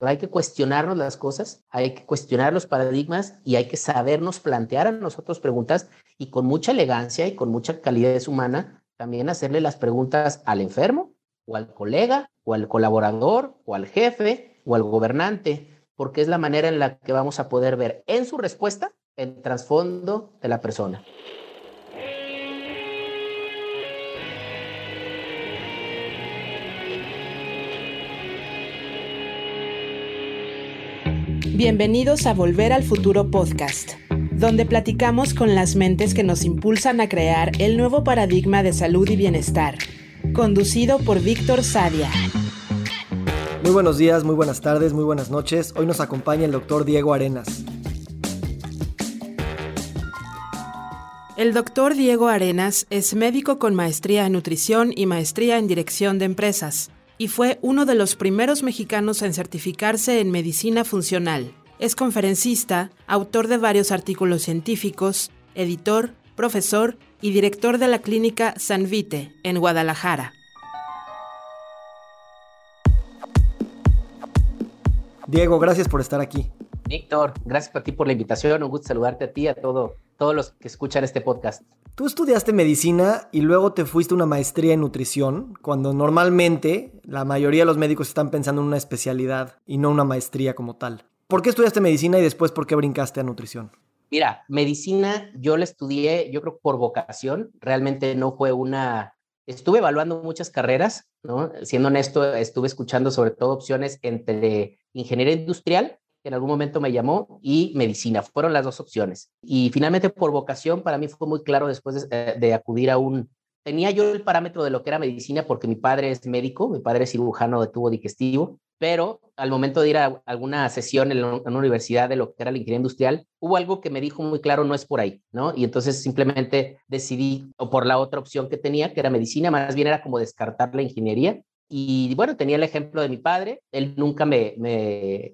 hay que cuestionarnos las cosas, hay que cuestionar los paradigmas y hay que sabernos plantear a nosotros preguntas y con mucha elegancia y con mucha calidez humana también hacerle las preguntas al enfermo o al colega o al colaborador o al jefe o al gobernante, porque es la manera en la que vamos a poder ver en su respuesta el trasfondo de la persona. Bienvenidos a Volver al Futuro Podcast, donde platicamos con las mentes que nos impulsan a crear el nuevo paradigma de salud y bienestar, conducido por Víctor Sadia. Muy buenos días, muy buenas tardes, muy buenas noches. Hoy nos acompaña el doctor Diego Arenas. El doctor Diego Arenas es médico con maestría en nutrición y maestría en dirección de empresas y fue uno de los primeros mexicanos en certificarse en medicina funcional. Es conferencista, autor de varios artículos científicos, editor, profesor y director de la clínica San Vite en Guadalajara. Diego, gracias por estar aquí. Víctor, gracias a ti por la invitación. Un gusto saludarte a ti y a todo, todos los que escuchan este podcast. Tú estudiaste medicina y luego te fuiste a una maestría en nutrición, cuando normalmente la mayoría de los médicos están pensando en una especialidad y no una maestría como tal. ¿Por qué estudiaste medicina y después por qué brincaste a nutrición? Mira, medicina yo la estudié, yo creo por vocación, realmente no fue una... Estuve evaluando muchas carreras, ¿no? Siendo honesto, estuve escuchando sobre todo opciones entre ingeniería industrial en algún momento me llamó, y medicina. Fueron las dos opciones. Y finalmente, por vocación, para mí fue muy claro después de, eh, acudir a un... Tenía yo el parámetro de lo que era medicina porque mi padre es médico, mi padre es cirujano de tubo digestivo, pero al momento de ir a alguna sesión en, una universidad de lo que era la ingeniería industrial, hubo algo que me dijo muy claro, no es por ahí, ¿no? Y entonces simplemente decidí, o por la otra opción que tenía, que era medicina, más bien era como descartar la ingeniería y bueno, tenía el ejemplo de mi padre, él nunca me,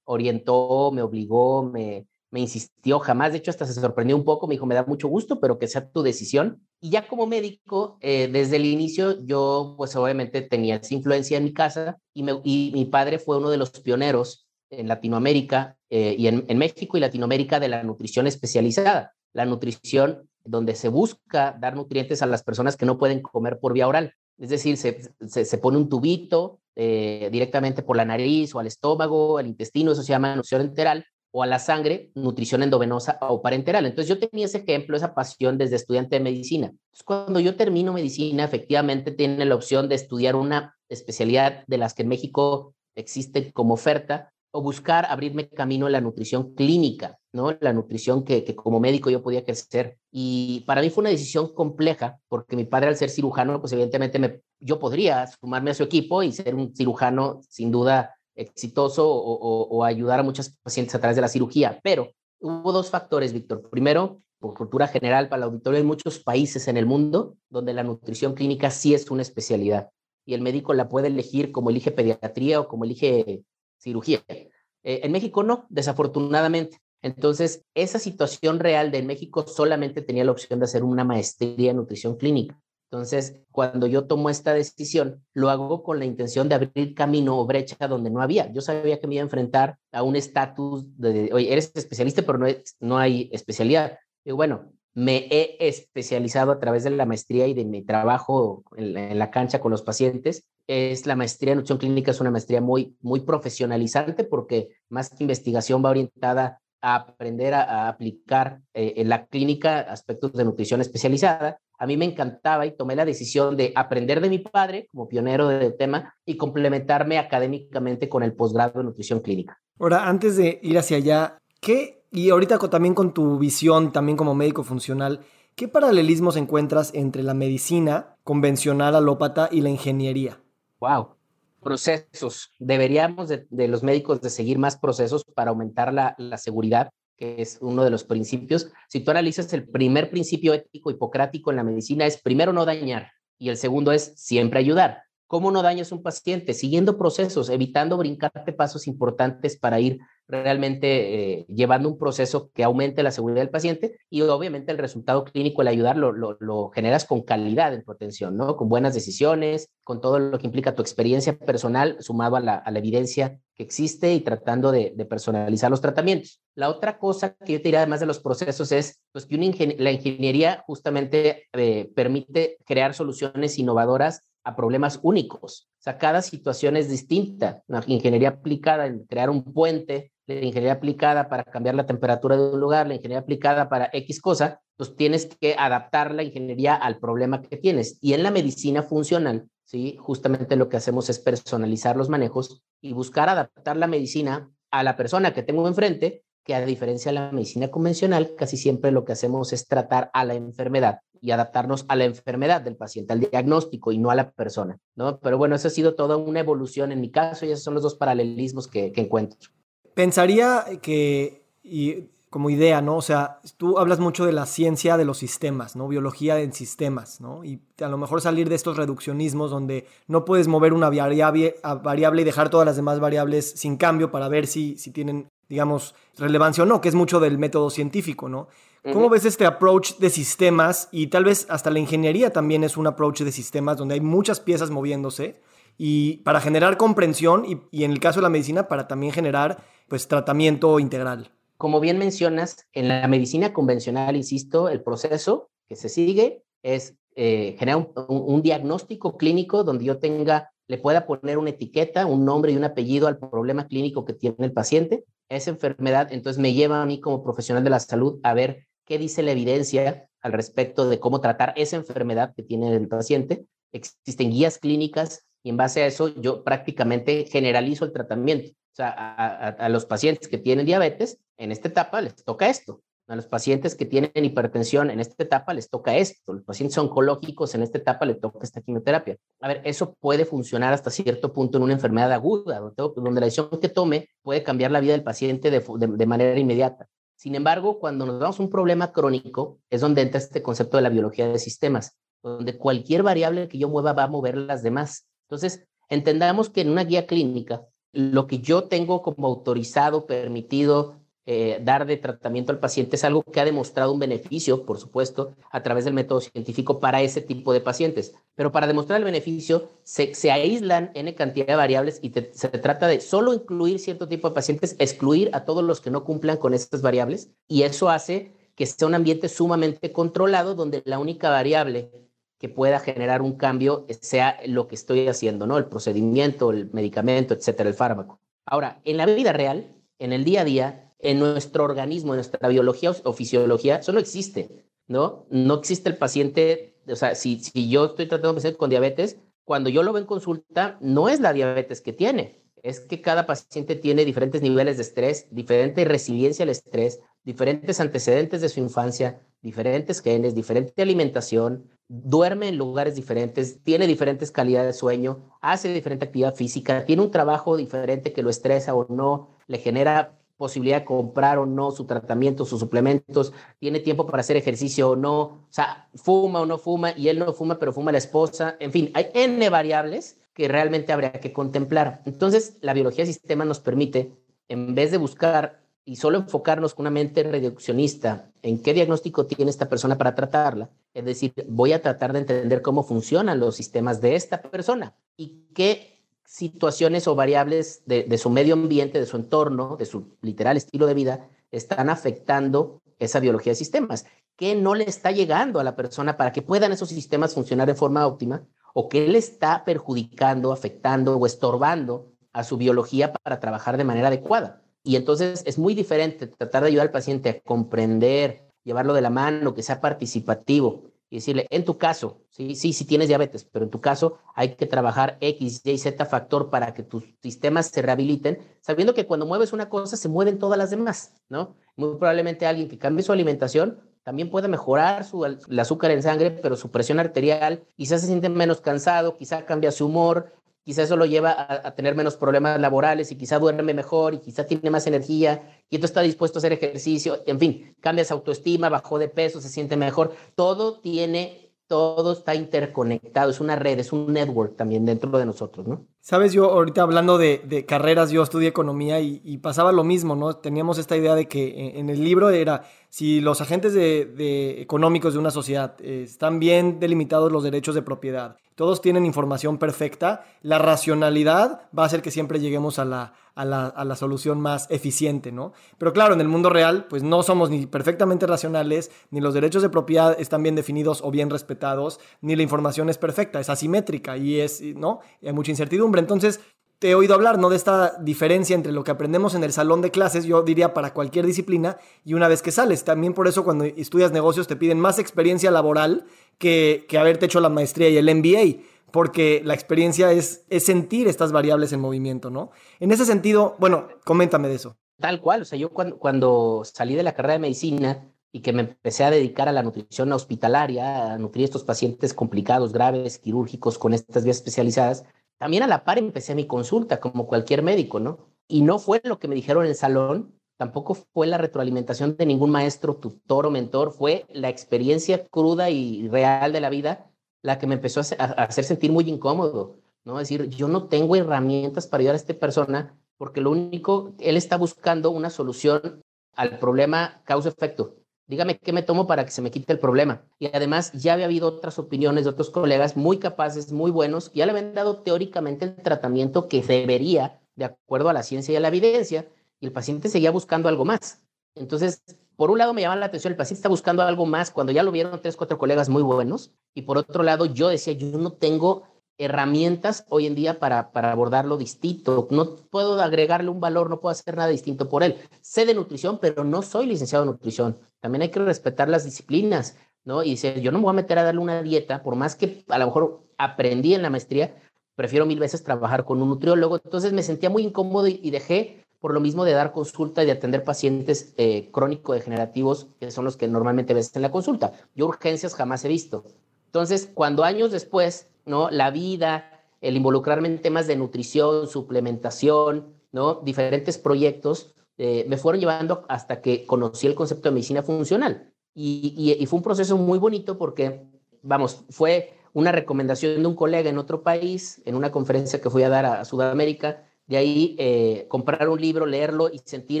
orientó, me obligó, me, insistió jamás, de hecho hasta se sorprendió un poco, me dijo, me da mucho gusto, pero que sea tu decisión. Y ya como médico, eh, desde el inicio yo pues obviamente tenía esa influencia en mi casa y, mi padre fue uno de los pioneros en Latinoamérica eh, y en México y Latinoamérica de la nutrición especializada, la nutrición donde se busca dar nutrientes a las personas que no pueden comer por vía oral. Es decir, se, pone un tubito eh, directamente por la nariz o al estómago, al intestino, eso se llama nutrición enteral, o a la sangre, nutrición endovenosa o parenteral. Entonces yo tenía ese ejemplo, esa pasión desde estudiante de medicina. Cuando yo termino medicina, efectivamente tiene la opción de estudiar una especialidad de las que en México existe como oferta, o buscar abrirme camino en la nutrición clínica, ¿no? La nutrición que, que, como médico yo podía crecer. Y para mí fue una decisión compleja, porque mi padre al ser cirujano, pues evidentemente me, yo podría sumarme a su equipo y ser un cirujano sin duda exitoso o, o, ayudar a muchos pacientes a través de la cirugía. Pero hubo dos factores, Víctor. Primero, por cultura general para el auditorio, hay muchos países en el mundo donde la nutrición clínica sí es una especialidad y el médico la puede elegir como elige pediatría o como elige cirugía. Eh, en México no, desafortunadamente. Entonces, esa situación real de México solamente tenía la opción de hacer una maestría en nutrición clínica. Entonces, cuando yo tomo esta decisión, lo hago con la intención de abrir camino o brecha donde no había. Yo sabía que me iba a enfrentar a un estatus de, oye, eres especialista, pero no, no hay especialidad. Y bueno, me he especializado a través de la maestría y de mi trabajo en la, cancha con los pacientes. Es la maestría en nutrición clínica, es una maestría muy, muy profesionalizante porque más que investigación va orientada a aprender a, aplicar eh, en la clínica aspectos de nutrición especializada. A mí me encantaba y tomé la decisión de aprender de mi padre como pionero del tema y complementarme académicamente con el posgrado de nutrición clínica. Ahora, antes de ir hacia allá, ¿qué y ahorita también con tu visión, también como médico funcional, ¿qué paralelismos encuentras entre la medicina convencional alópata y la ingeniería? Wow, procesos. Deberíamos de, los médicos de seguir más procesos para aumentar la, la, seguridad, que es uno de los principios. Si tú analizas el primer principio ético hipocrático en la medicina es primero no dañar y el segundo es siempre ayudar. ¿Cómo no dañas un paciente? Siguiendo procesos, evitando brincarte pasos importantes para ir realmente eh, llevando un proceso que aumente la seguridad del paciente y obviamente el resultado clínico, el ayudar, lo, generas con calidad en tu ¿no? Con buenas decisiones, con todo lo que implica tu experiencia personal sumado a la, evidencia que existe y tratando de, de, personalizar los tratamientos. La otra cosa que yo te diría además de los procesos es pues, que una la ingeniería justamente eh, permite crear soluciones innovadoras a problemas únicos. O sea, cada situación es distinta. La ingeniería aplicada en crear un puente, la ingeniería aplicada para cambiar la temperatura de un lugar, la ingeniería aplicada para X cosa, pues tienes que adaptar la ingeniería al problema que tienes. Y en la medicina funcional, ¿sí? Justamente lo que hacemos es personalizar los manejos y buscar adaptar la medicina a la persona que tengo enfrente, que a diferencia de la medicina convencional, casi siempre lo que hacemos es tratar a la enfermedad y adaptarnos a la enfermedad del paciente, al diagnóstico y no a la persona, ¿no? Pero bueno, eso ha sido toda una evolución en mi caso y esos son los dos paralelismos que, que encuentro. Pensaría que, y como idea, ¿no? O sea, tú hablas mucho de la ciencia de los sistemas, ¿no? Biología en sistemas, ¿no? Y a lo mejor salir de estos reduccionismos donde no puedes mover una variable, variable y dejar todas las demás variables sin cambio para ver si, si tienen, digamos, relevancia o no, que es mucho del método científico, ¿no? ¿Cómo ves este approach de sistemas? Y tal vez hasta la ingeniería también es un approach de sistemas donde hay muchas piezas moviéndose y para generar comprensión y, y en el caso de la medicina para también generar pues tratamiento integral. Como bien mencionas, en la medicina convencional, insisto, el proceso que se sigue es eh, generar un, diagnóstico clínico donde yo tenga, le pueda poner una etiqueta, un nombre y un apellido al problema clínico que tiene el paciente. Esa enfermedad, entonces me lleva a mí como profesional de la salud a ver qué dice la evidencia al respecto de cómo tratar esa enfermedad que tiene el paciente. Existen guías clínicas y en base a eso yo prácticamente generalizo el tratamiento. O sea, a, los pacientes que tienen diabetes, en esta etapa les toca esto. A los pacientes que tienen hipertensión en esta etapa les toca esto. Los pacientes oncológicos en esta etapa les toca esta quimioterapia. A ver, eso puede funcionar hasta cierto punto en una enfermedad aguda, donde, la decisión que tome puede cambiar la vida del paciente de, de manera inmediata. Sin embargo, cuando nos damos un problema crónico, es donde entra este concepto de la biología de sistemas, donde cualquier variable que yo mueva va a mover las demás. Entonces, entendamos que en una guía clínica, lo que yo tengo como autorizado, permitido eh, dar de tratamiento al paciente es algo que ha demostrado un beneficio, por supuesto, a través del método científico para ese tipo de pacientes. Pero para demostrar el beneficio, se, aíslan N cantidad de variables y se trata de solo incluir cierto tipo de pacientes, excluir a todos los que no cumplan con estas variables. Y eso hace que sea un ambiente sumamente controlado donde la única variable que pueda generar un cambio sea lo que estoy haciendo, ¿no? El procedimiento, el medicamento, etcétera, el fármaco. Ahora, en la vida real, en el día a día, en nuestro organismo, en nuestra biología o fisiología, eso no existe, ¿no? No existe el paciente, o sea, si, si yo estoy tratando de paciente con diabetes, cuando yo lo veo en consulta, no es la diabetes que tiene, es que cada paciente tiene diferentes niveles de estrés, diferente resiliencia al estrés, diferentes antecedentes de su infancia, diferentes genes, diferente alimentación, duerme en lugares diferentes, tiene diferentes calidades de sueño, hace diferente actividad física, tiene un trabajo diferente que lo estresa o no, le genera posibilidad de comprar o no su tratamiento, sus suplementos, tiene tiempo para hacer ejercicio o no, o sea, fuma o no fuma, y él no fuma, pero fuma la esposa, en fin, hay N variables que realmente habría que contemplar. Entonces, la biología del sistema nos permite, en vez de buscar y solo enfocarnos con una mente reduccionista en qué diagnóstico tiene esta persona para tratarla, es decir, voy a tratar de entender cómo funcionan los sistemas de esta persona y qué situaciones o variables de, su medio ambiente, de su entorno, de su literal estilo de vida, están afectando esa biología de sistemas, qué no le está llegando a la persona para que puedan esos sistemas funcionar de forma óptima o qué le está perjudicando, afectando o estorbando a su biología para trabajar de manera adecuada. Y entonces es muy diferente tratar de ayudar al paciente a comprender, llevarlo de la mano, que sea participativo y decirle, en tu caso, sí, sí, sí tienes diabetes, pero en tu caso hay que trabajar X, Y, Z factor para que tus sistemas se rehabiliten, sabiendo que cuando mueves una cosa se mueven todas las demás, ¿no? Muy probablemente alguien que cambie su alimentación también puede mejorar su, el azúcar en sangre, pero su presión arterial, quizás se siente menos cansado, quizás cambia su humor, quizá eso lo lleva a, tener menos problemas laborales y quizá duerme mejor y quizá tiene más energía y entonces está dispuesto a hacer ejercicio, en fin, cambia su autoestima, bajó de peso, se siente mejor. Todo tiene, todo está interconectado, es una red, es un network también dentro de nosotros, ¿no? Sabes, yo ahorita hablando de, carreras, yo estudié economía y, pasaba lo mismo, ¿no? Teníamos esta idea de que en, el libro era, si los agentes económicos de una sociedad eh, están bien delimitados los derechos de propiedad, todos tienen información perfecta, la racionalidad va a hacer que siempre lleguemos a la, a la, solución más eficiente, ¿no? Pero claro, en el mundo real, pues no somos ni perfectamente racionales, ni los derechos de propiedad están bien definidos o bien respetados, ni la información es perfecta, es asimétrica y es, ¿no? hay mucha incertidumbre. Entonces, te he oído hablar, ¿no? De esta diferencia entre lo que aprendemos en el salón de clases, yo diría para cualquier disciplina, y una vez que sales. También por eso cuando estudias negocios te piden más experiencia laboral que, que haberte hecho la maestría y el MBA porque la experiencia es, es sentir estas variables en movimiento, ¿no? En ese sentido, bueno, coméntame de eso. Tal cual, o sea, yo cuando, cuando salí de la carrera de medicina y que me empecé a dedicar a la nutrición hospitalaria, a nutrir estos pacientes complicados, graves, quirúrgicos con estas vías especializadas, también a la par empecé mi consulta como cualquier médico, ¿no? Y no fue lo que me dijeron en el salón, tampoco fue la retroalimentación de ningún maestro, tutor o mentor, fue la experiencia cruda y real de la vida la que me empezó a hacer sentir muy incómodo, ¿no? Es decir, yo no tengo herramientas para ayudar a esta persona porque lo único, él está buscando una solución al problema causa-efecto. Dígame qué me tomo para que se me quite el problema. Y además ya había habido otras opiniones de otros colegas muy capaces, muy buenos, que ya le habían dado teóricamente el tratamiento que debería, de acuerdo a la ciencia y a la evidencia, y el paciente seguía buscando algo más. Entonces, por un lado me llama la atención, el paciente está buscando algo más cuando ya lo vieron tres, cuatro colegas muy buenos. Y por otro lado, yo decía, yo no tengo herramientas hoy en día para, para abordarlo distinto. No puedo agregarle un valor, no puedo hacer nada distinto por él. Sé de nutrición, pero no soy licenciado en nutrición. También hay que respetar las disciplinas, ¿no? Y dice, yo no me voy a meter a darle una dieta, por más que a lo mejor aprendí en la maestría, prefiero mil veces trabajar con un nutriólogo. Entonces me sentía muy incómodo y dejé por lo mismo de dar consulta y de atender pacientes eh, crónico-degenerativos, que son los que normalmente ves en la consulta. Yo urgencias jamás he visto. Entonces, cuando años después, ¿no? La vida, el involucrarme en temas de nutrición, suplementación, ¿no? Diferentes proyectos, eh, me fueron llevando hasta que conocí el concepto de medicina funcional. Y, y, fue un proceso muy bonito porque, vamos, fue una recomendación de un colega en otro país, en una conferencia que fui a dar a Sudamérica, de ahí eh, comprar un libro, leerlo y sentir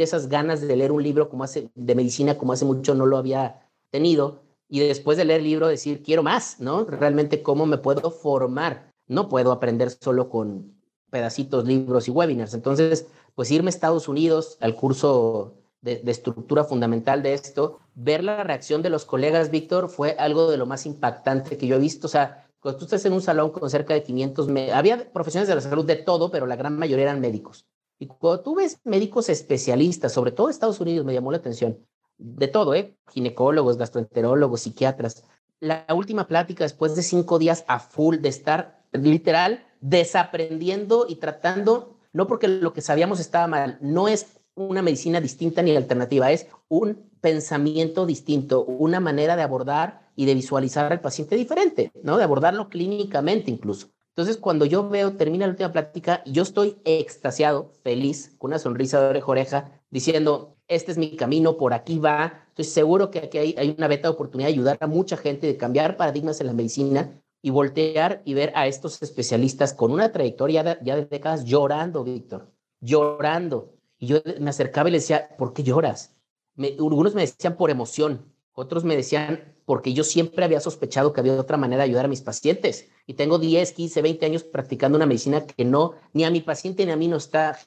esas ganas de leer un libro como hace, de medicina como hace mucho no lo había tenido. Y después de leer el libro decir, quiero más, ¿no? Realmente cómo me puedo formar. No puedo aprender solo con pedacitos, libros y webinars. Entonces, pues irme a Estados Unidos al curso de, de, estructura fundamental de esto, ver la reacción de los colegas, Víctor, fue algo de lo más impactante que yo he visto. O sea, cuando tú estás en un salón con cerca de 500, había profesionales de la salud de todo, pero la gran mayoría eran médicos. Y cuando tú ves médicos especialistas, sobre todo Estados Unidos, me llamó la atención, de todo, ¿eh? Ginecólogos, gastroenterólogos, psiquiatras. La última plática después de cinco días a full de estar literal desaprendiendo y tratando, no porque lo que sabíamos estaba mal, no es una medicina distinta ni alternativa, es un pensamiento distinto, una manera de abordar y de visualizar al paciente diferente, ¿no? De abordarlo clínicamente incluso. Entonces, cuando yo veo, termina la última plática, yo estoy extasiado, feliz, con una sonrisa de oreja a oreja, diciendo, este es mi camino, por aquí va. Estoy seguro que aquí hay, hay una beta de oportunidad de ayudar a mucha gente, de cambiar paradigmas en la medicina y voltear y ver a estos especialistas con una trayectoria ya de décadas llorando, Víctor, llorando. Y yo me acercaba y le decía, ¿por qué lloras? algunos me decían por emoción, otros me decían porque yo siempre había sospechado que había otra manera de ayudar a mis pacientes. Y tengo 10, 15, 20 años practicando una medicina que no, ni a mi paciente ni a mí no está,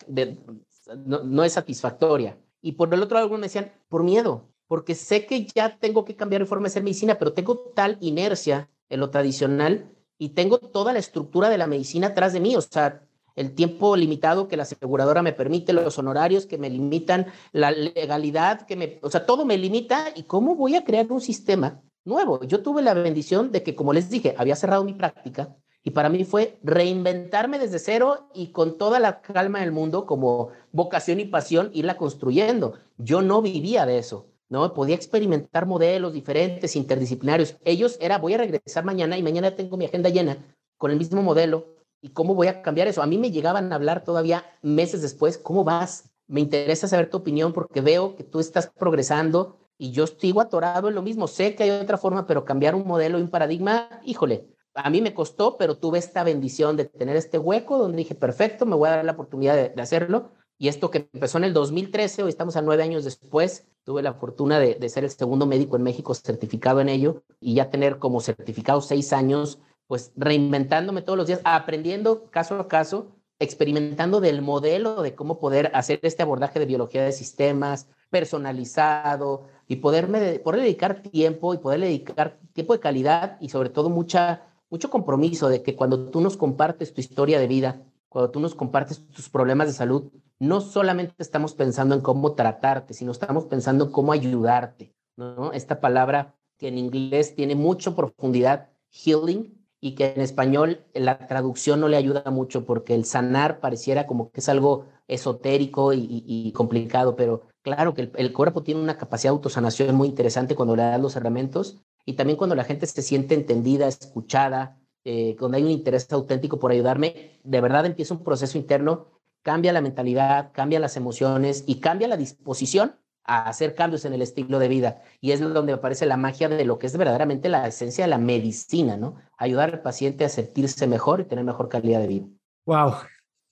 no, no es satisfactoria. Y por el otro lado, algunos me decían, por miedo, porque sé que ya tengo que cambiar de forma de hacer medicina, pero tengo tal inercia en lo tradicional y tengo toda la estructura de la medicina atrás de mí. O sea, el tiempo limitado que la aseguradora me permite, los honorarios que me limitan, la legalidad que me, o sea, todo me limita y cómo voy a crear un sistema nuevo. Yo tuve la bendición de que, como les dije, había cerrado mi práctica y para mí fue reinventarme desde cero y con toda la calma del mundo como vocación y pasión irla construyendo. Yo no vivía de eso. ¿no? Podía experimentar modelos diferentes, interdisciplinarios. Ellos era, voy a regresar mañana y mañana tengo mi agenda llena con el mismo modelo, ¿Y cómo voy a cambiar eso? A mí me llegaban a hablar todavía meses después, ¿cómo vas? Me interesa saber tu opinión porque veo que tú estás progresando y yo sigo atorado en lo mismo. Sé que hay otra forma, pero cambiar un modelo y un paradigma, híjole, a mí me costó, pero tuve esta bendición de tener este hueco donde dije, perfecto, me voy a dar la oportunidad de, hacerlo. Y esto que empezó en el 2013, hoy estamos a nueve años después, tuve la fortuna de, ser el segundo médico en México certificado en ello y ya tener como certificado seis años, pues reinventándome todos los días, aprendiendo caso a caso, experimentando del modelo de cómo poder hacer este abordaje de biología de sistemas personalizado y poderme poder dedicar tiempo y poder dedicar tiempo de calidad y sobre todo mucha mucho compromiso de que cuando tú nos compartes tu historia de vida, cuando tú nos compartes tus problemas de salud, no solamente estamos pensando en cómo tratarte, sino estamos pensando en cómo ayudarte, ¿no? Esta palabra que en inglés tiene mucha profundidad, healing, y que en español la traducción no le ayuda mucho porque el sanar pareciera como que es algo esotérico y, complicado, pero claro que el, el, cuerpo tiene una capacidad de autosanación muy interesante cuando le das los herramientas y también cuando la gente se siente entendida, escuchada, eh, cuando hay un interés auténtico por ayudarme, de verdad empieza un proceso interno, cambia la mentalidad, cambia las emociones y cambia la disposición a hacer cambios en el estilo de vida. Y es donde aparece la magia de lo que es verdaderamente la esencia de la medicina, ¿no? Ayudar al paciente a sentirse mejor y tener mejor calidad de vida. Wow,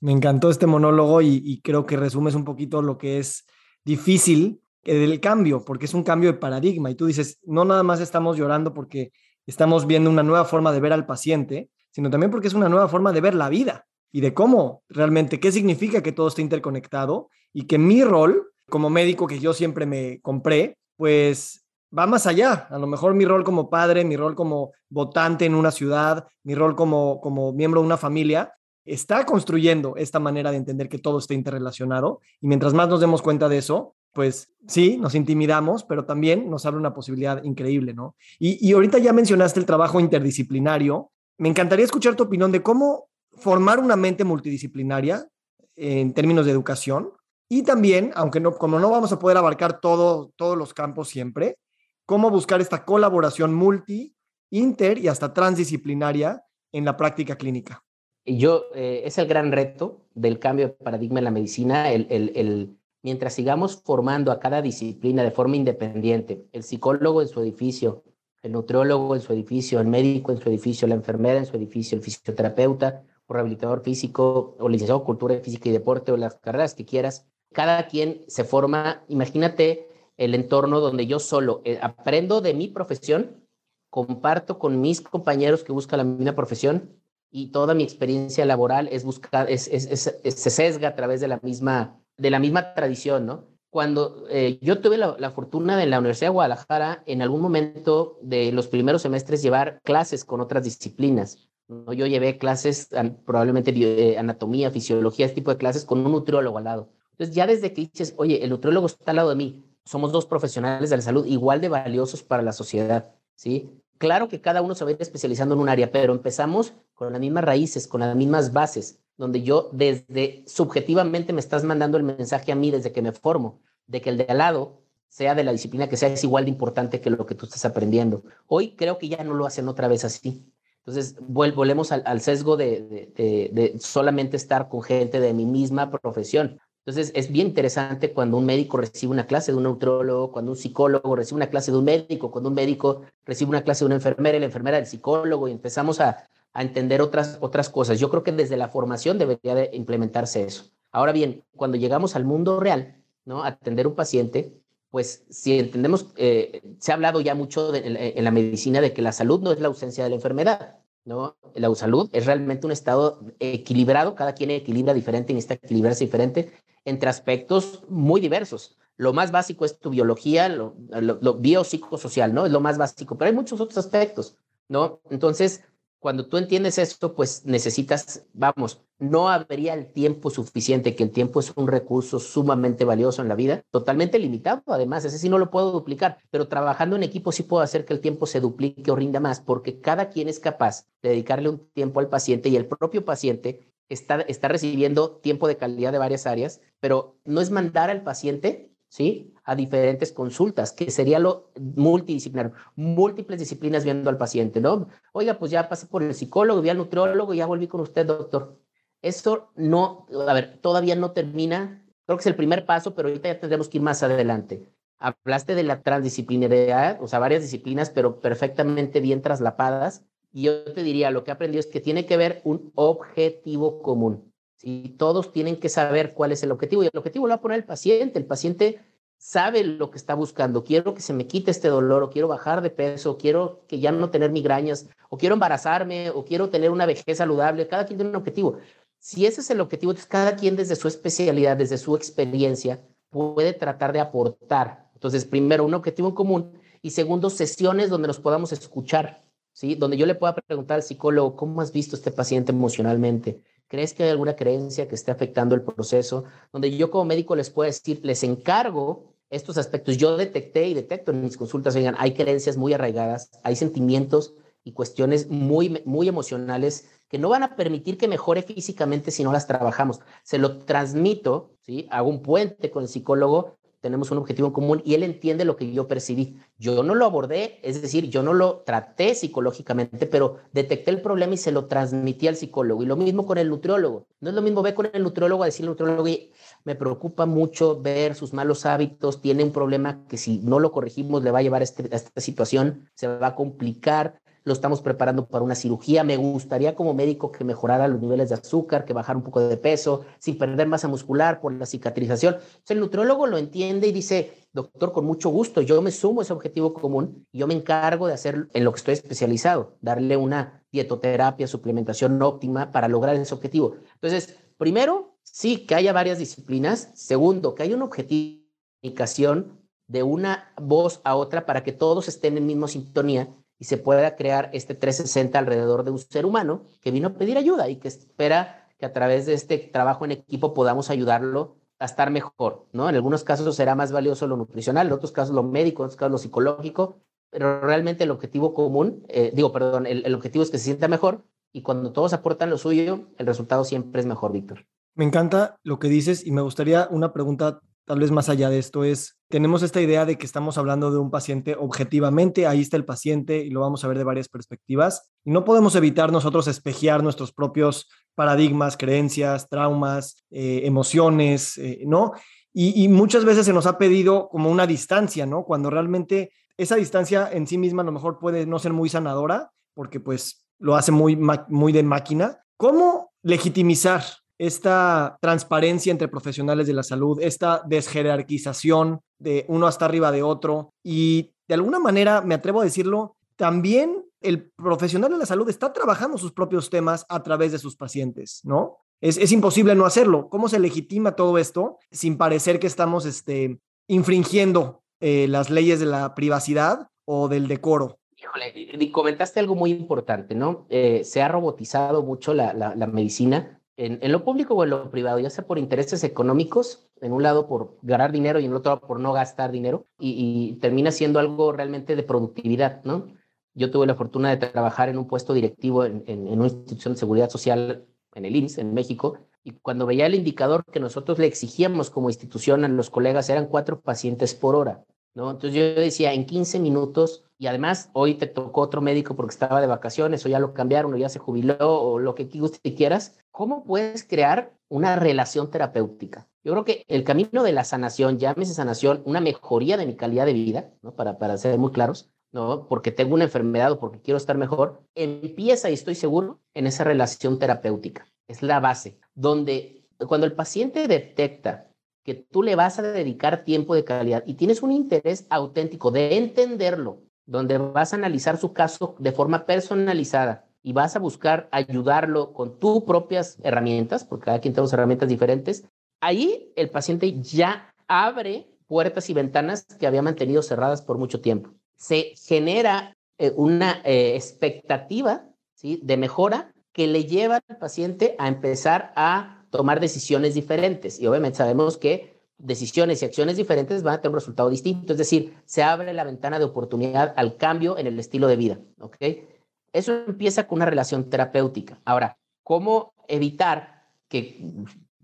me encantó este monólogo y, y creo que resumes un poquito lo que es difícil del cambio, porque es un cambio de paradigma. Y tú dices, no nada más estamos llorando porque estamos viendo una nueva forma de ver al paciente, sino también porque es una nueva forma de ver la vida y de cómo realmente, qué significa que todo esté interconectado y que mi rol como médico que yo siempre me compré, pues va más allá. A lo mejor mi rol como padre, mi rol como votante en una ciudad, mi rol como, como miembro de una familia, está construyendo esta manera de entender que todo está interrelacionado. Y mientras más nos demos cuenta de eso, pues sí, nos intimidamos, pero también nos abre una posibilidad increíble, ¿no? Y, ahorita ya mencionaste el trabajo interdisciplinario. Me encantaría escuchar tu opinión de cómo formar una mente multidisciplinaria en términos de educación y también, aunque no, como no vamos a poder abarcar todo, todos los campos siempre, cómo buscar esta colaboración multi, inter y hasta transdisciplinaria en la práctica clínica. Yo, eh, es el gran reto del cambio de paradigma en la medicina, el, el mientras sigamos formando a cada disciplina de forma independiente, el psicólogo en su edificio, el nutriólogo en su edificio, el médico en su edificio, la enfermera en su edificio, el fisioterapeuta o rehabilitador físico o licenciado en cultura física y deporte o las carreras que quieras, cada quien se forma, imagínate el entorno donde yo solo eh, aprendo de mi profesión, comparto con mis compañeros que buscan la misma profesión y toda mi experiencia laboral es buscar, es, se sesga a través de la misma de la misma tradición, ¿no? Cuando eh, yo tuve la, fortuna de la Universidad de Guadalajara, en algún momento de los primeros semestres llevar clases con otras disciplinas. Yo llevé clases, probablemente eh, anatomía, fisiología, este tipo de clases con un nutriólogo al lado. Entonces ya desde que dices, oye, el nutriólogo está al lado de mí, somos dos profesionales de la salud igual de valiosos para la sociedad, ¿sí? Claro que cada uno se va a ir especializando en un área, pero empezamos con las mismas raíces, con las mismas bases donde yo desde subjetivamente me estás mandando el mensaje a mí desde que me formo, de que el de al lado, sea de la disciplina que sea, es igual de importante que lo que tú estás aprendiendo. Hoy creo que ya no lo hacen otra vez así. Entonces, volvemos al, sesgo de, de, solamente estar con gente de mi misma profesión. Entonces, es bien interesante cuando un médico recibe una clase de un neutrólogo, cuando un psicólogo recibe una clase de un médico, cuando un médico recibe una clase de una enfermera y la enfermera del psicólogo y empezamos a, a entender otras, otras cosas. Yo creo que desde la formación debería de implementarse eso. Ahora bien, cuando llegamos al mundo real, ¿no? atender un paciente, pues si entendemos, eh, se ha hablado ya mucho en, la medicina de que la salud no es la ausencia de la enfermedad, ¿no? La salud es realmente un estado equilibrado, cada quien equilibra diferente y necesita equilibrarse diferente entre aspectos muy diversos. Lo más básico es tu biología, lo, lo, lo biopsicosocial, ¿no? Es lo más básico, pero hay muchos otros aspectos, ¿no? Entonces, cuando tú entiendes esto, pues necesitas, vamos, no habría el tiempo suficiente, que el tiempo es un recurso sumamente valioso en la vida, totalmente limitado, además, ese sí no lo puedo duplicar, pero trabajando en equipo sí puedo hacer que el tiempo se duplique o rinda más, porque cada quien es capaz de dedicarle un tiempo al paciente y el propio paciente está, está recibiendo tiempo de calidad de varias áreas, pero no es mandar al paciente ¿sí? A diferentes consultas, que sería lo multidisciplinario, múltiples disciplinas viendo al paciente, ¿no? Oiga, pues ya pasé por el psicólogo, vi al nutriólogo ya volví con usted, doctor. Eso no, a ver, todavía no termina, creo que es el primer paso, pero ahorita ya tendremos que ir más adelante. Hablaste de la transdisciplinaridad, o sea, varias disciplinas, pero perfectamente bien traslapadas Y yo te diría, lo que he aprendido es que tiene que haber un objetivo común. ¿Sí? Todos tienen que saber cuál es el objetivo y el objetivo lo va a poner el paciente. El paciente sabe lo que está buscando. Quiero que se me quite este dolor, o quiero bajar de peso, o quiero que ya no tener migrañas, o quiero embarazarme, o quiero tener una vejez saludable. Cada quien tiene un objetivo. Si ese es el objetivo, entonces cada quien desde su especialidad, desde su experiencia, puede tratar de aportar. Entonces, primero, un objetivo en común y segundo, sesiones donde nos podamos escuchar, ¿sí? Donde yo le pueda preguntar al psicólogo, ¿cómo has visto este paciente emocionalmente? ¿Crees que hay alguna creencia que esté afectando el proceso? Donde yo como médico les puedo decir, les encargo estos aspectos. Yo detecté y detecto en mis consultas, oigan, hay creencias muy arraigadas, hay sentimientos y cuestiones muy, muy emocionales que no van a permitir que mejore físicamente si no las trabajamos. Se lo transmito, ¿sí? Hago un puente con el psicólogo, tenemos un objetivo en común y él entiende lo que yo percibí. Yo no lo abordé, es decir, yo no lo traté psicológicamente, pero detecté el problema y se lo transmití al psicólogo. Y lo mismo con el nutriólogo. No es lo mismo ver con el nutriólogo a decirle al nutriólogo, me preocupa mucho ver sus malos hábitos, tiene un problema que si no lo corregimos le va a llevar a, este, esta situación, se va a complicar lo estamos preparando para una cirugía. Me gustaría como médico que mejorara los niveles de azúcar, que bajara un poco de peso, sin perder masa muscular por la cicatrización. el nutriólogo lo entiende y dice, doctor, con mucho gusto, yo me sumo a ese objetivo común yo me encargo de hacer en lo que estoy especializado, darle una dietoterapia, suplementación óptima para lograr ese objetivo. Entonces, primero, sí, que haya varias disciplinas. Segundo, que haya un objetivo de de una voz a otra para que todos estén en misma sintonía y se pueda crear este 360 alrededor de un ser humano que vino a pedir ayuda y que espera que a través de este trabajo en equipo podamos ayudarlo a estar mejor, ¿no? En algunos casos será más valioso lo nutricional, en otros casos lo médico, en otros casos lo psicológico, pero realmente el objetivo común, eh, digo, perdón, el, el objetivo es que se sienta mejor y cuando todos aportan lo suyo, el resultado siempre es mejor, Víctor. Me encanta lo que dices y me gustaría una pregunta tal vez más allá de esto es, tenemos esta idea de que estamos hablando de un paciente objetivamente, ahí está el paciente y lo vamos a ver de varias perspectivas. Y no podemos evitar nosotros espejear nuestros propios paradigmas, creencias, traumas, eh, emociones, eh, ¿no? Y, muchas veces se nos ha pedido como una distancia, ¿no? Cuando realmente esa distancia en sí misma a lo mejor puede no ser muy sanadora, porque pues lo hace muy, muy de máquina. ¿Cómo legitimizar esta transparencia entre profesionales de la salud, esta desjerarquización de uno hasta arriba de otro y de alguna manera, me atrevo a decirlo, también el profesional de la salud está trabajando sus propios temas a través de sus pacientes, ¿no? Es, imposible no hacerlo. ¿Cómo se legitima todo esto sin parecer que estamos este, infringiendo eh, las leyes de la privacidad o del decoro? Híjole, comentaste algo muy importante, ¿no? Eh, se ha robotizado mucho la, la medicina en, lo público o en lo privado, ya sea por intereses económicos, en un lado por ganar dinero y en el otro por no gastar dinero, y, termina siendo algo realmente de productividad, ¿no? Yo tuve la fortuna de trabajar en un puesto directivo en, en, una institución de seguridad social en el IMSS, en México, y cuando veía el indicador que nosotros le exigíamos como institución a los colegas, eran cuatro pacientes por hora. ¿no? Entonces yo decía, en 15 minutos, y además hoy te tocó otro médico porque estaba de vacaciones, o ya lo cambiaron, o ya se jubiló, o lo que quieras, ¿cómo puedes crear una relación terapéutica? Yo creo que el camino de la sanación, llámese sanación, una mejoría de mi calidad de vida, ¿no? Para, para ser muy claros, ¿no? Porque tengo una enfermedad o porque quiero estar mejor, empieza, y estoy seguro, en esa relación terapéutica. Es la base, donde cuando el paciente detecta que tú le vas a dedicar tiempo de calidad y tienes un interés auténtico de entenderlo, donde vas a analizar su caso de forma personalizada y vas a buscar ayudarlo con tus propias herramientas, porque cada quien tenemos herramientas diferentes, ahí el paciente ya abre puertas y ventanas que había mantenido cerradas por mucho tiempo. Se genera eh, una eh, expectativa ¿sí? de mejora que le lleva al paciente a empezar a tomar decisiones diferentes. Y obviamente sabemos que decisiones y acciones diferentes van a tener un resultado distinto. Es decir, se abre la ventana de oportunidad al cambio en el estilo de vida. ¿ok? Eso empieza con una relación terapéutica. Ahora, ¿cómo evitar que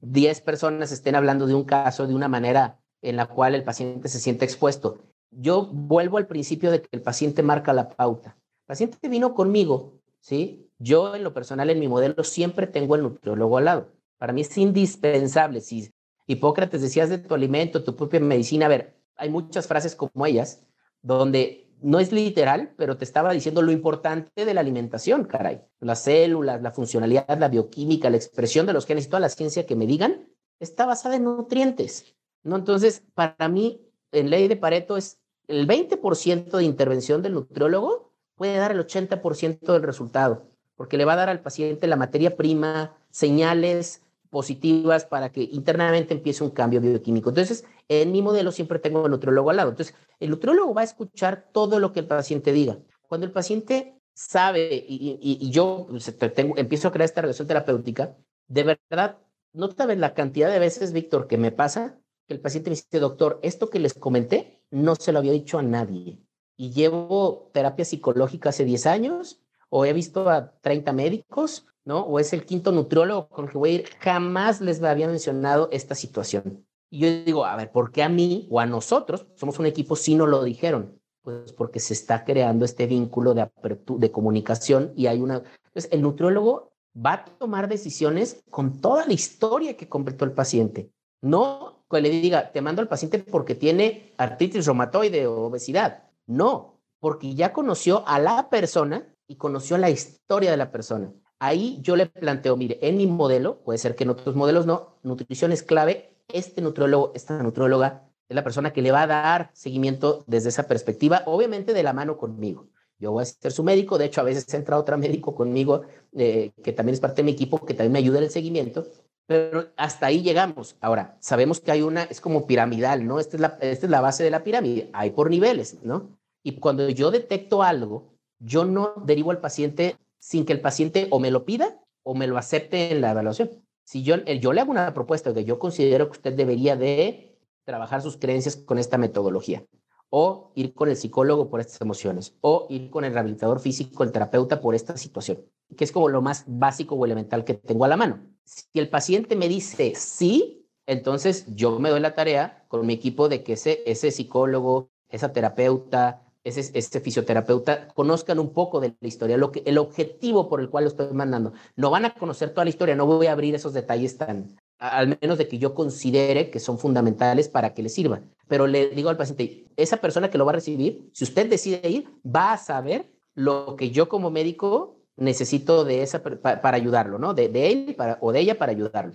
10 personas estén hablando de un caso de una manera en la cual el paciente se siente expuesto? Yo vuelvo al principio de que el paciente marca la pauta. El paciente vino conmigo, ¿sí? Yo en lo personal, en mi modelo, siempre tengo el nutriólogo al lado. Para mí es indispensable. Si Hipócrates decías de tu alimento, tu propia medicina, a ver, hay muchas frases como ellas, donde no es literal, pero te estaba diciendo lo importante de la alimentación, caray. Las células, la funcionalidad, la bioquímica, la expresión de los genes, toda la ciencia que me digan, está basada en nutrientes, ¿no? Entonces, para mí, en ley de Pareto es el 20% de intervención del nutriólogo puede dar el 80% del resultado, porque le va a dar al paciente la materia prima, señales positivas para que internamente empiece un cambio bioquímico. Entonces, en mi modelo siempre tengo el nutriólogo al lado. Entonces, el nutriólogo va a escuchar todo lo que el paciente diga. Cuando el paciente sabe y, yo pues, tengo, empiezo a crear esta relación terapéutica, de verdad, no sabes la cantidad de veces, Víctor, que me pasa que el paciente me dice, doctor, esto que les comenté no se lo había dicho a nadie. Y llevo terapia psicológica hace 10 años, o he visto a 30 médicos, ¿no? O es el quinto nutriólogo con el que voy a ir. Jamás les había mencionado esta situación. Y yo digo, a ver, ¿por qué a mí o a nosotros, somos un equipo, si no lo dijeron? Pues porque se está creando este vínculo de, de comunicación y hay una... Entonces, el nutriólogo va a tomar decisiones con toda la historia que completó el paciente. No que le diga, te mando al paciente porque tiene artritis reumatoide o obesidad. No, porque ya conoció a la persona y conoció la historia de la persona. Ahí yo le planteo, mire, en mi modelo, puede ser que en otros modelos no, nutrición es clave. Este nutriólogo, esta nutrióloga es la persona que le va a dar seguimiento desde esa perspectiva, obviamente de la mano conmigo. Yo voy a ser su médico, de hecho a veces entra otro médico conmigo, eh, que también es parte de mi equipo, que también me ayuda en el seguimiento, pero hasta ahí llegamos. Ahora, sabemos que hay una, es como piramidal, ¿no? Esta es la, esta es la base de la pirámide, hay por niveles, ¿no? Y cuando yo detecto algo, yo no derivo al paciente sin que el paciente o me lo pida o me lo acepte en la evaluación. Si yo, yo le hago una propuesta de yo considero que usted debería de trabajar sus creencias con esta metodología, o ir con el psicólogo por estas emociones, o ir con el rehabilitador físico, el terapeuta por esta situación, que es como lo más básico o elemental que tengo a la mano. Si el paciente me dice sí, entonces yo me doy la tarea con mi equipo de que ese, ese psicólogo, esa terapeuta, ese, ese, fisioterapeuta conozcan un poco de la historia, lo que, el objetivo por el cual lo estoy mandando. No van a conocer toda la historia, no voy a abrir esos detalles tan, al menos de que yo considere que son fundamentales para que le sirva. Pero le digo al paciente, esa persona que lo va a recibir, si usted decide ir, va a saber lo que yo como médico necesito de esa para, ayudarlo, ¿no? De, de él para, o de ella para ayudarlo.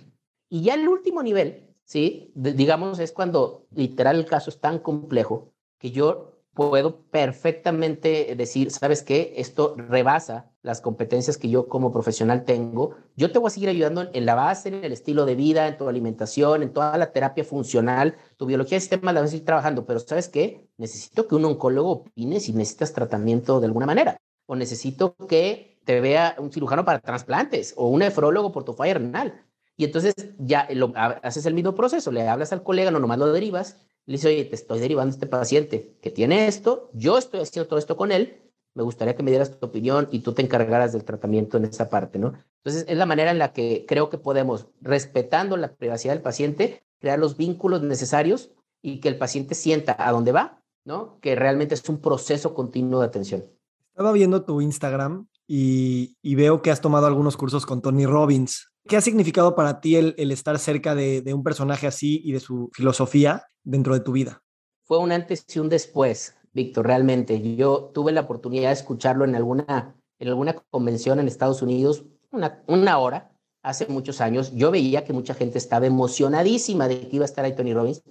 Y ya el último nivel, ¿sí? digamos, es cuando literal el caso es tan complejo que yo puedo perfectamente decir, ¿sabes qué? Esto rebasa las competencias que yo como profesional tengo. Yo te voy a seguir ayudando en la base, en el estilo de vida, en tu alimentación, en toda la terapia funcional, tu biología de sistema la vas a ir trabajando, pero ¿sabes qué? Necesito que un oncólogo opine si necesitas tratamiento de alguna manera, o necesito que te vea un cirujano para trasplantes, o un nefrólogo por tu falla renal. Y entonces ya lo, haces el mismo proceso, le hablas al colega, no nomás lo derivas, le dice, oye, te estoy derivando a este paciente que tiene esto, yo estoy haciendo todo esto con él, me gustaría que me dieras tu opinión y tú te encargaras del tratamiento en esa parte, ¿no? Entonces, es la manera en la que creo que podemos, respetando la privacidad del paciente, crear los vínculos necesarios y que el paciente sienta a dónde va, ¿no? Que realmente es un proceso continuo de atención. Estaba viendo tu Instagram y, veo que has tomado algunos cursos con Tony Robbins. ¿Qué ha significado para ti el, estar cerca de, un personaje así y de su filosofía dentro de tu vida? Fue un antes y un después, Víctor, realmente. Yo tuve la oportunidad de escucharlo en alguna, en alguna convención en Estados Unidos, una, una hora, hace muchos años. Yo veía que mucha gente estaba emocionadísima de que iba a estar ahí Tony Robbins.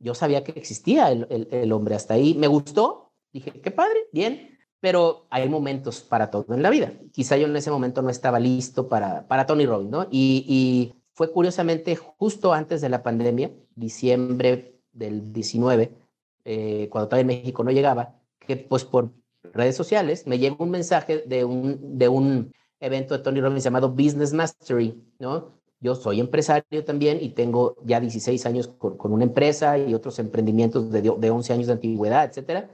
Yo sabía que existía el, el, el hombre hasta ahí. Me gustó. Dije, qué padre, bien pero hay momentos para todo en la vida. Quizá yo en ese momento no estaba listo para, para Tony Robbins, ¿no? Y, fue curiosamente justo antes de la pandemia, diciembre del 19, eh, cuando todavía en México no llegaba, que pues por redes sociales me llegó un mensaje de un, de un evento de Tony Robbins llamado Business Mastery, ¿no? Yo soy empresario también y tengo ya 16 años con, con una empresa y otros emprendimientos de, de 11 años de antigüedad, etcétera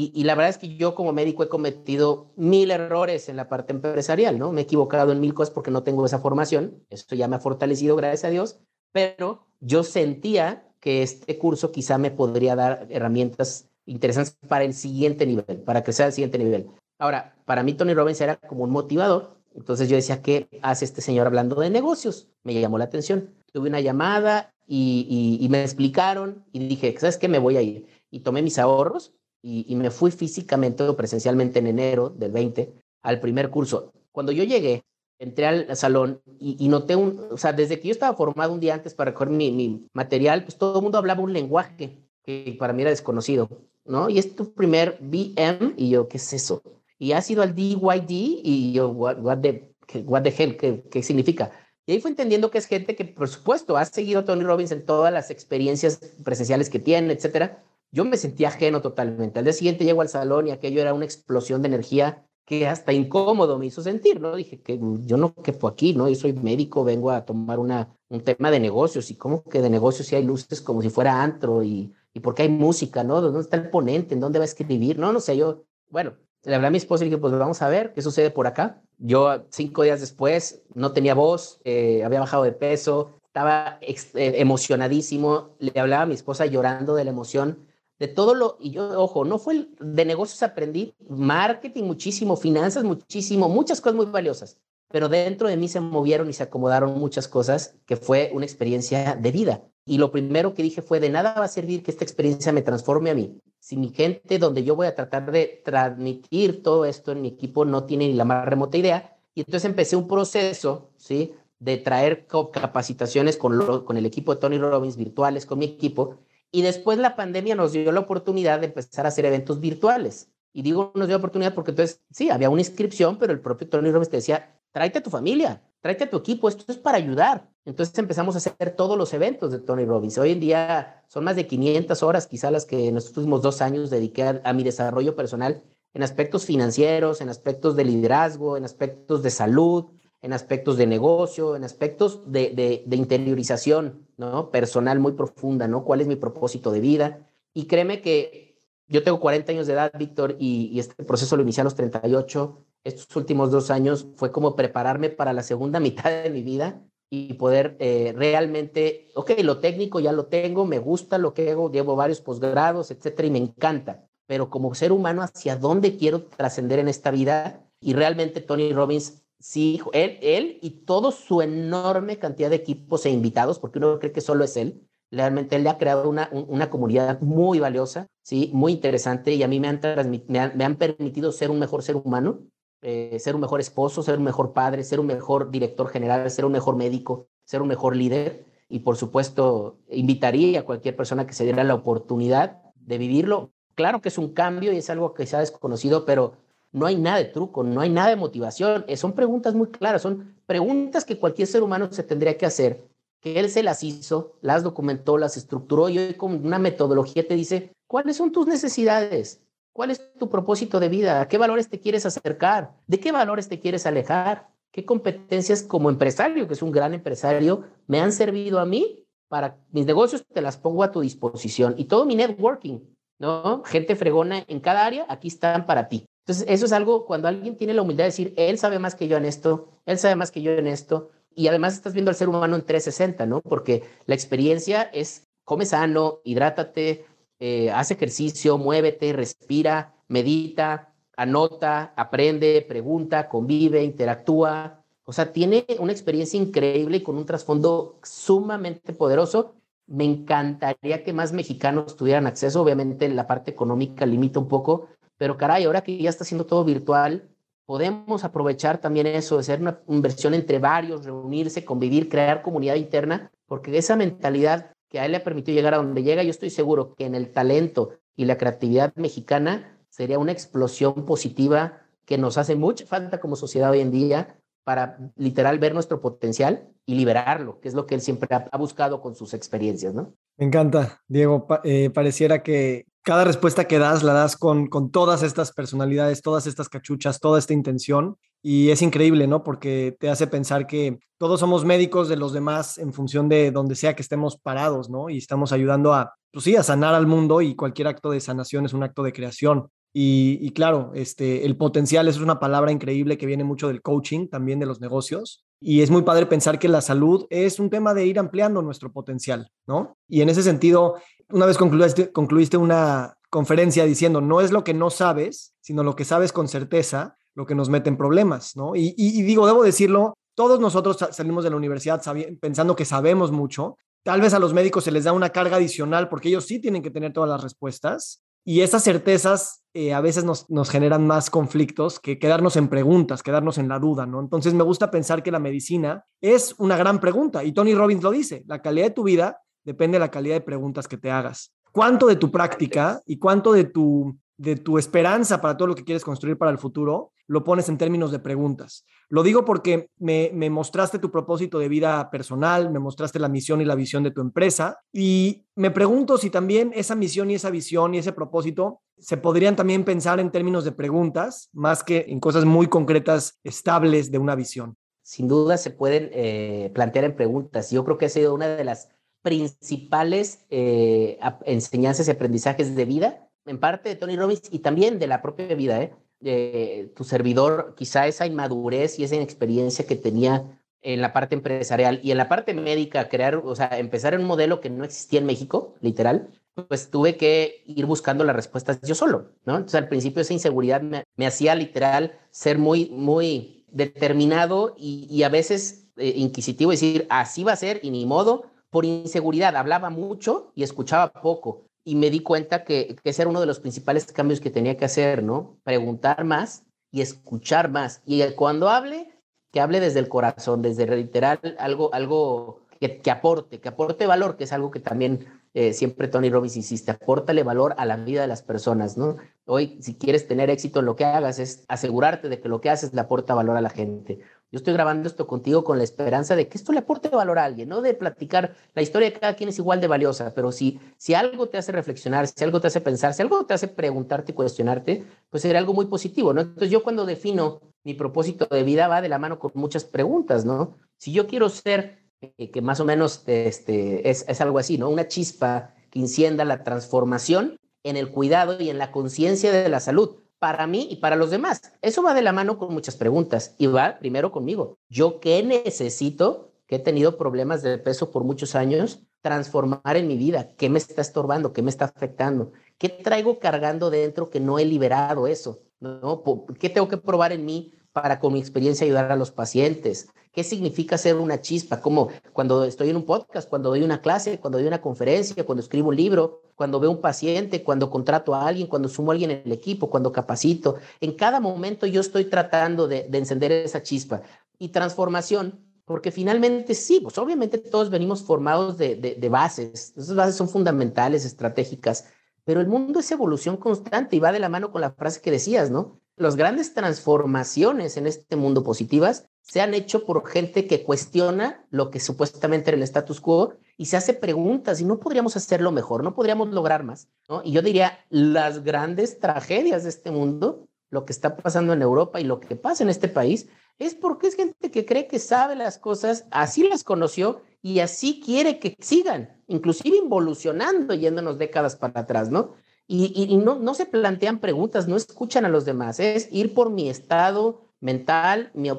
y, la verdad es que yo como médico he cometido mil errores en la parte empresarial, ¿no? Me he equivocado en mil cosas porque no tengo esa formación. Esto ya me ha fortalecido, gracias a Dios. Pero yo sentía que este curso quizá me podría dar herramientas interesantes para el siguiente nivel, para crecer al siguiente nivel. Ahora, para mí Tony Robbins era como un motivador. Entonces yo decía, ¿qué hace este señor hablando de negocios? Me llamó la atención. Tuve una llamada y, y me explicaron y dije, ¿sabes qué? Me voy a ir. Y tomé mis ahorros y, me fui físicamente o presencialmente en enero del 20 al primer curso. Cuando yo llegué, entré al salón y, noté un, o sea, desde que yo estaba formado un día antes para recoger mi, mi material, pues todo el mundo hablaba un lenguaje que para mí era desconocido, ¿no? Y es tu primer BM y yo, ¿qué es eso? Y ha sido al DYD y yo, what, what, the, what the hell, ¿qué, ¿qué significa? Y ahí fue entendiendo que es gente que, por supuesto, ha seguido a Tony Robbins en todas las experiencias presenciales que tiene, etcétera. Yo me sentía ajeno totalmente. Al día siguiente llego al salón y aquello era una explosión de energía que hasta incómodo me hizo sentir, ¿no? Dije que yo no quepo aquí, ¿no? Yo soy médico, vengo a tomar una, un tema de negocios y cómo que de negocios si hay luces como si fuera antro y, y por qué hay música, ¿no? ¿Dónde está el ponente? ¿En dónde va a escribir? No, no sé, yo, bueno, le hablé a mi esposa y dije, pues vamos a ver qué sucede por acá. Yo cinco días después no tenía voz, eh, había bajado de peso, estaba eh, emocionadísimo, le hablaba a mi esposa llorando de la emoción, de todo lo, y yo, ojo, no fue el, de negocios aprendí marketing muchísimo, finanzas muchísimo, muchas cosas muy valiosas, pero dentro de mí se movieron y se acomodaron muchas cosas que fue una experiencia de vida. Y lo primero que dije fue, de nada va a servir que esta experiencia me transforme a mí. Si mi gente, donde yo voy a tratar de transmitir todo esto en mi equipo, no tiene ni la más remota idea. Y entonces empecé un proceso, ¿sí? De traer capacitaciones con, con el equipo de Tony Robbins virtuales, con mi equipo. Y después la pandemia nos dio la oportunidad de empezar a hacer eventos virtuales. Y digo, nos dio la oportunidad porque entonces, sí, había una inscripción, pero el propio Tony Robbins te decía, tráete a tu familia, tráete a tu equipo, esto es para ayudar. Entonces empezamos a hacer todos los eventos de Tony Robbins. Hoy en día son más de 500 horas, quizá las que en los últimos dos años dediqué a, mi desarrollo personal en aspectos financieros, en aspectos de liderazgo, en aspectos de salud, en aspectos de negocio, en aspectos de, de, interiorización ¿no? personal muy profunda, ¿no? ¿Cuál es mi propósito de vida? Y créeme que yo tengo 40 años de edad, Víctor, y, este proceso lo inicié a los 38 estos últimos dos años fue como prepararme para la segunda mitad de mi vida y poder eh, realmente, ok, lo técnico ya lo tengo, me gusta lo que hago, llevo varios posgrados, etcétera, y me encanta, pero como ser humano, ¿hacia dónde quiero trascender en esta vida? Y realmente Tony Robbins, sí, él, él y todo su enorme cantidad de equipos e invitados, porque uno cree que solo es él, realmente él le ha creado una, una comunidad muy valiosa, sí, muy interesante, y a mí me han, me me han permitido ser un mejor ser humano, eh, ser un mejor esposo, ser un mejor padre, ser un mejor director general, ser un mejor médico, ser un mejor líder. Y por supuesto, invitaría a cualquier persona que se diera la oportunidad de vivirlo. Claro que es un cambio y es algo que se ha desconocido, pero no hay nada de truco, no hay nada de motivación. Eh, son preguntas muy claras, son preguntas que cualquier ser humano se tendría que hacer, que él se las hizo, las documentó, las estructuró y hoy con una metodología te dice, ¿cuáles son tus necesidades? ¿Cuál es tu propósito de vida? ¿A qué valores te quieres acercar? ¿De qué valores te quieres alejar? ¿Qué competencias como empresario, que es un gran empresario, me han servido a mí para mis negocios? Te las pongo a tu disposición. Y todo mi networking, ¿no? Gente fregona en cada área, aquí están para ti. Entonces, eso es algo cuando alguien tiene la humildad de decir, él sabe más que yo en esto, él sabe más que yo en esto, y además estás viendo al ser humano en 360, ¿no? Porque la experiencia es, come sano, hidrátate, eh, haz ejercicio, muévete, respira, medita, anota, aprende, pregunta, convive, interactúa. O sea, tiene una experiencia increíble y con un trasfondo sumamente poderoso. Me encantaría que más mexicanos tuvieran acceso. Obviamente la parte económica limita un poco, pero caray, ahora que ya está siendo todo virtual, podemos aprovechar también eso, de ser una inversión entre varios, reunirse, convivir, crear comunidad interna, porque esa mentalidad que a él le permitió llegar a donde llega, yo estoy seguro que en el talento y la creatividad mexicana sería una explosión positiva que nos hace mucha falta como sociedad hoy en día para literal ver nuestro potencial y liberarlo, que es lo que él siempre ha, buscado con sus experiencias, ¿no? Me encanta, Diego. Eh, pareciera que cada respuesta que das la das con, con todas estas personalidades, todas estas cachuchas, toda esta intención. Y es increíble, ¿no? Porque te hace pensar que todos somos médicos de los demás en función de donde sea que estemos parados, ¿no? Y estamos ayudando a, pues sí, a sanar al mundo y cualquier acto de sanación es un acto de creación. Y, claro, este, el potencial es una palabra increíble que viene mucho del coaching, también de los negocios. Y es muy padre pensar que la salud es un tema de ir ampliando nuestro potencial, ¿no? Y en ese sentido, una vez concluiste, concluiste una conferencia diciendo, no es lo que no sabes, sino lo que sabes con certeza, lo que nos mete en problemas, ¿no? Y, digo, debo decirlo, todos nosotros salimos de la universidad pensando que sabemos mucho. Tal vez a los médicos se les da una carga adicional porque ellos sí tienen que tener todas las respuestas. Y esas certezas eh, a veces nos, nos, generan más conflictos que quedarnos en preguntas, quedarnos en la duda, ¿no? Entonces me gusta pensar que la medicina es una gran pregunta y Tony Robbins lo dice, la calidad de tu vida depende de la calidad de preguntas que te hagas. ¿Cuánto de tu práctica y cuánto de tu de tu esperanza para todo lo que quieres construir para el futuro, lo pones en términos de preguntas. Lo digo porque me, mostraste tu propósito de vida personal, me mostraste la misión y la visión de tu empresa y me pregunto si también esa misión y esa visión y ese propósito se podrían también pensar en términos de preguntas más que en cosas muy concretas, estables de una visión. Sin duda se pueden eh, plantear en preguntas. Yo creo que ha sido una de las principales eh, enseñanzas y aprendizajes de vida en parte de Tony Robbins y también de la propia vida, ¿eh? De tu servidor, quizá esa inmadurez y esa inexperiencia que tenía en la parte empresarial y en la parte médica, crear, o sea, empezar un modelo que no existía en México, literal, pues tuve que ir buscando las respuestas yo solo, ¿no? Entonces al principio esa inseguridad me, me hacía literal ser muy, muy determinado y, y a veces eh, inquisitivo, decir, así va a ser y ni modo, por inseguridad, hablaba mucho y escuchaba poco y me di cuenta que, que ese era uno de los principales cambios que tenía que hacer, ¿no? Preguntar más y escuchar más. Y cuando hable, que hable desde el corazón, desde reiterar algo, algo que, aporte, que aporte valor, que es algo que también eh, siempre Tony Robbins insiste, apórtale valor a la vida de las personas, ¿no? Hoy, si quieres tener éxito en lo que hagas, es asegurarte de que lo que haces le aporta valor a la gente. Yo estoy grabando esto contigo con la esperanza de que esto le aporte valor a alguien, no de platicar la historia de cada quien es igual de valiosa, pero si, si algo te hace reflexionar, si algo te hace pensar, si algo te hace preguntarte y cuestionarte, pues sería algo muy positivo, ¿no? Entonces yo cuando defino mi propósito de vida va de la mano con muchas preguntas, ¿no? Si yo quiero ser, eh, que más o menos este, es, es algo así, ¿no? Una chispa que encienda la transformación en el cuidado y en la conciencia de la salud para mí y para los demás. Eso va de la mano con muchas preguntas y va primero conmigo. ¿Yo qué necesito? Que he tenido problemas de peso por muchos años, transformar en mi vida. ¿Qué me está estorbando? ¿Qué me está afectando? ¿Qué traigo cargando dentro que no he liberado eso? ¿No? ¿Qué tengo que probar en mí para con mi experiencia ayudar a los pacientes? ¿Qué significa ser una chispa? Como cuando estoy en un podcast, cuando doy una clase, cuando doy una conferencia, cuando escribo un libro, cuando veo un paciente, cuando contrato a alguien, cuando sumo a alguien en el equipo, cuando capacito. En cada momento yo estoy tratando de, encender esa chispa. Y transformación, porque finalmente sí, pues obviamente todos venimos formados de, de, bases. Esas bases son fundamentales, estratégicas, pero el mundo es evolución constante y va de la mano con la frase que decías, ¿no? Las grandes transformaciones en este mundo positivas se han hecho por gente que cuestiona lo que supuestamente era el status quo y se hace preguntas y no podríamos hacerlo mejor, no podríamos lograr más. ¿no? Y yo diría, las grandes tragedias de este mundo, lo que está pasando en Europa y lo que pasa en este país, es porque es gente que cree que sabe las cosas, así las conoció y así quiere que sigan, inclusive involucionando, yéndonos décadas para atrás, ¿no? Y, no, no se plantean preguntas, no escuchan a los demás, es ir por mi estado mental, mi,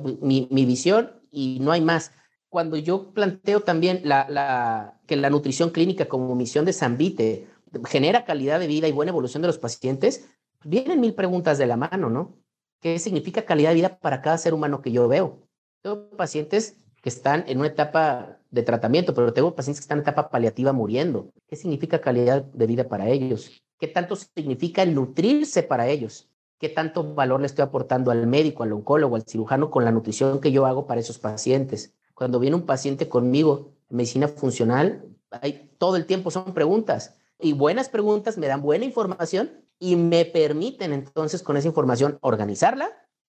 mi, visión y no hay más. Cuando yo planteo también la, la, que la nutrición clínica como misión de Zambite genera calidad de vida y buena evolución de los pacientes, vienen mil preguntas de la mano, ¿no? ¿Qué significa calidad de vida para cada ser humano que yo veo? Tengo pacientes que están en una etapa de tratamiento, pero tengo pacientes que están en etapa paliativa muriendo. ¿Qué significa calidad de vida para ellos? ¿Qué tanto significa nutrirse para ellos? qué tanto valor le estoy aportando al médico, al oncólogo, al cirujano con la nutrición que yo hago para esos pacientes. Cuando viene un paciente conmigo medicina funcional, hay, todo el tiempo son preguntas y buenas preguntas me dan buena información y me permiten entonces con esa información organizarla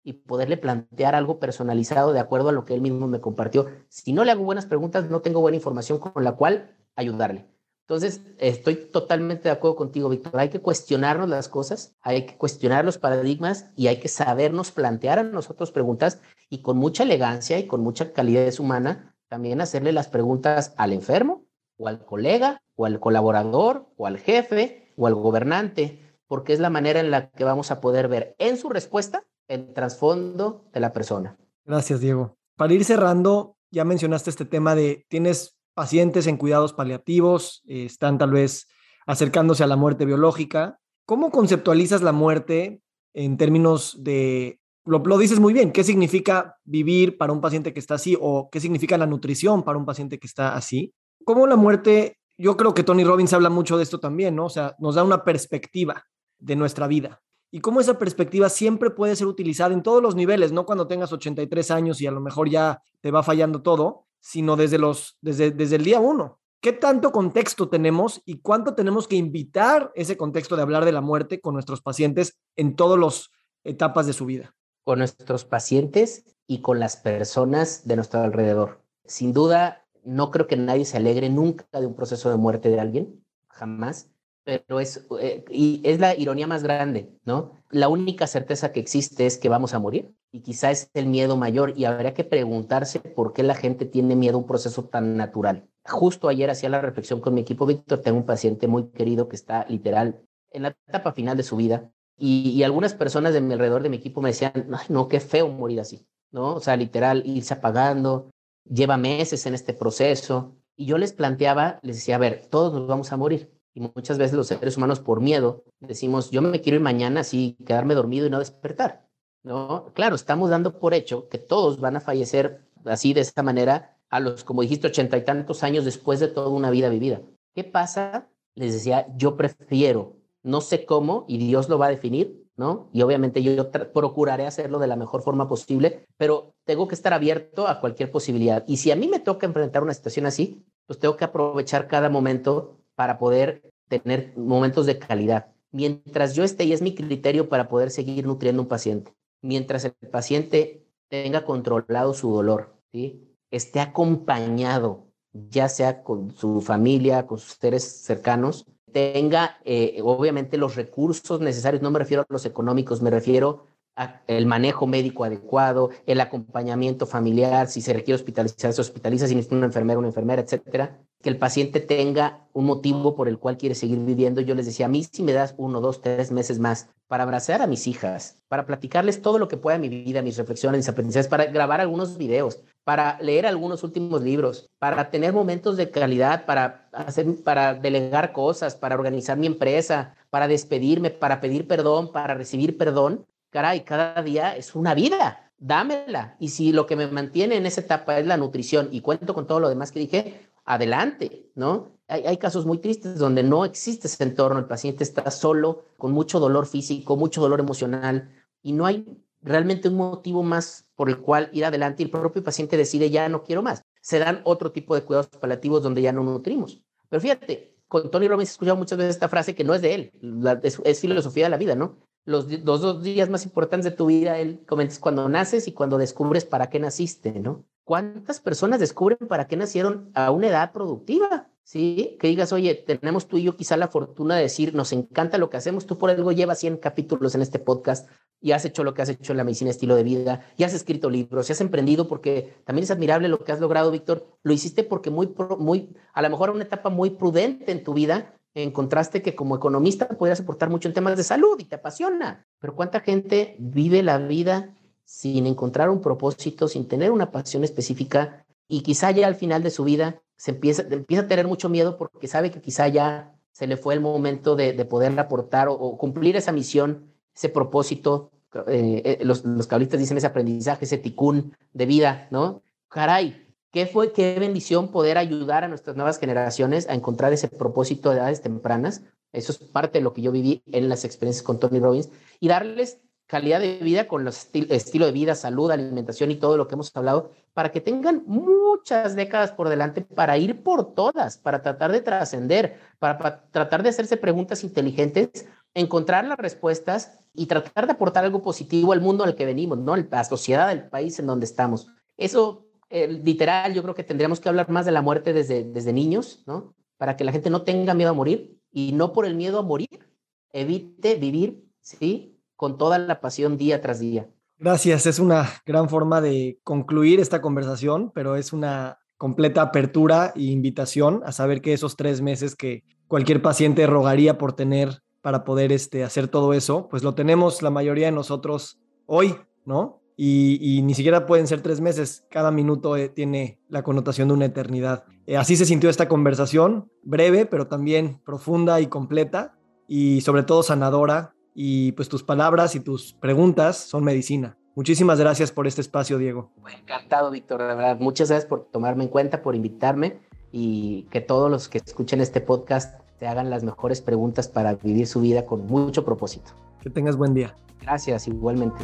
y poderle plantear algo personalizado de acuerdo a lo que él mismo me compartió. Si no le hago buenas preguntas, no tengo buena información con la cual ayudarle. Entonces, estoy totalmente de acuerdo contigo, Víctor. Hay que cuestionarnos las cosas, hay que cuestionar los paradigmas y hay que sabernos plantear a nosotros preguntas y con mucha elegancia y con mucha calidez humana también hacerle las preguntas al enfermo o al colega o al colaborador o al jefe o al gobernante, porque es la manera en la que vamos a poder ver en su respuesta el trasfondo de la persona. Gracias, Diego. Para ir cerrando, ya mencionaste este tema de tienes pacientes en cuidados paliativos, eh, están tal vez acercándose a la muerte biológica. ¿Cómo conceptualizas la muerte en términos de, lo, lo, dices muy bien, qué significa vivir para un paciente que está así o qué significa la nutrición para un paciente que está así? ¿Cómo la muerte, yo creo que Tony Robbins habla mucho de esto también, ¿no? O sea, nos da una perspectiva. de nuestra vida. Y cómo esa perspectiva siempre puede ser utilizada en todos los niveles, no cuando tengas 83 años y a lo mejor ya te va fallando todo, sino desde, los, desde, desde el día uno. ¿Qué tanto contexto tenemos y cuánto tenemos que invitar ese contexto de hablar de la muerte con nuestros pacientes en todas las etapas de su vida? Con nuestros pacientes y con las personas de nuestro alrededor. Sin duda, no creo que nadie se alegre nunca de un proceso de muerte de alguien, jamás, pero es, eh, y es la ironía más grande, ¿no? La única certeza que existe es que vamos a morir y quizá es el miedo mayor y habría que preguntarse por qué la gente tiene miedo a un proceso tan natural. Justo ayer hacía la reflexión con mi equipo, Víctor, tengo un paciente muy querido que está literal en la etapa final de su vida y, y algunas personas de mi alrededor de mi equipo me decían, Ay, no, qué feo morir así, ¿no? O sea, literal, irse apagando, lleva meses en este proceso. Y yo les planteaba, les decía, a ver, todos nos vamos a morir. Y muchas veces los seres humanos por miedo decimos, yo me quiero ir mañana así, quedarme dormido y no despertar. ¿No? Claro, estamos dando por hecho que todos van a fallecer así de esta manera a los, como dijiste, ochenta y tantos años después de toda una vida vivida. ¿Qué pasa? Les decía, yo prefiero, no sé cómo, y Dios lo va a definir, ¿no? Y obviamente yo procuraré hacerlo de la mejor forma posible, pero tengo que estar abierto a cualquier posibilidad. Y si a mí me toca enfrentar una situación así, pues tengo que aprovechar cada momento para poder tener momentos de calidad. Mientras yo esté, y es mi criterio para poder seguir nutriendo un paciente, mientras el paciente tenga controlado su dolor, ¿sí? esté acompañado, ya sea con su familia, con sus seres cercanos, tenga eh, obviamente los recursos necesarios, no me refiero a los económicos, me refiero al manejo médico adecuado, el acompañamiento familiar, si se requiere hospitalizar, se hospitaliza, si necesita una enfermera, una enfermera, etcétera, que el paciente tenga un motivo por el cual quiere seguir viviendo. Yo les decía, a mí si me das uno, dos, tres meses más para abrazar a mis hijas, para platicarles todo lo que pueda mi vida, mis reflexiones, mis aprendizajes, para grabar algunos videos, para leer algunos últimos libros, para tener momentos de calidad, para hacer, para delegar cosas, para organizar mi empresa, para despedirme, para pedir perdón, para recibir perdón. Caray, cada día es una vida, dámela. Y si lo que me mantiene en esa etapa es la nutrición y cuento con todo lo demás que dije, adelante, ¿no? Hay, casos muy tristes donde no existe ese entorno, el paciente está solo, con mucho dolor físico, mucho dolor emocional, y no hay realmente un motivo más por el cual ir adelante y el propio paciente decide ya no quiero más. Se dan otro tipo de cuidados paliativos donde ya no nutrimos. Pero fíjate, con Tony Robbins he escuchado muchas veces esta frase que no es de él, es, es, filosofía de la vida, ¿no? Los, los, dos días más importantes de tu vida, él comenta, es cuando naces y cuando descubres para qué naciste, ¿no? ¿Cuántas personas descubren para qué nacieron a una edad productiva? ¿sí? Que digas, oye, tenemos tú y yo quizá la fortuna de decir, nos encanta lo que hacemos, tú por algo llevas 100 capítulos en este podcast y has hecho lo que has hecho en la medicina estilo de vida, y has escrito libros, y has emprendido porque también es admirable lo que has logrado, Víctor, lo hiciste porque muy, muy, a lo mejor una etapa muy prudente en tu vida, encontraste que como economista podías aportar mucho en temas de salud y te apasiona, pero ¿cuánta gente vive la vida sin encontrar un propósito, sin tener una pasión específica y quizá ya al final de su vida se empieza, a tener mucho miedo porque sabe que quizá ya se le fue el momento de, de poder aportar o, cumplir esa misión, ese propósito. Eh, eh, los, los cabalistas dicen ese aprendizaje, ese ticún de vida, ¿no? Caray, ¿qué fue, qué bendición poder ayudar a nuestras nuevas generaciones a encontrar ese propósito de edades tempranas? Eso es parte de lo que yo viví en las experiencias con Tony Robbins y darles calidad de vida con los estil estilo de vida, salud, alimentación y todo lo que hemos hablado, para que tengan muchas décadas por delante para ir por todas, para tratar de trascender, para, para, tratar de hacerse preguntas inteligentes, encontrar las respuestas y tratar de aportar algo positivo al mundo al que venimos, ¿no? La sociedad, el país en donde estamos. Eso, eh, literal, yo creo que tendríamos que hablar más de la muerte desde, desde niños, ¿no? Para que la gente no tenga miedo a morir y no por el miedo a morir, evite vivir, ¿sí? con toda la pasión día tras día. Gracias, es una gran forma de concluir esta conversación, pero es una completa apertura e invitación a saber que esos tres meses que cualquier paciente rogaría por tener para poder este, hacer todo eso, pues lo tenemos la mayoría de nosotros hoy, ¿no? Y, y ni siquiera pueden ser tres meses, cada minuto eh, tiene la connotación de una eternidad. Eh, así se sintió esta conversación, breve, pero también profunda y completa, y sobre todo sanadora y pues tus palabras y tus preguntas son medicina. Muchísimas gracias por este espacio, Diego. Encantado, Víctor, de verdad. Muchas gracias por tomarme en cuenta, por invitarme y que todos los que escuchen este podcast se hagan las mejores preguntas para vivir su vida con mucho propósito. Que tengas buen día. Gracias, igualmente.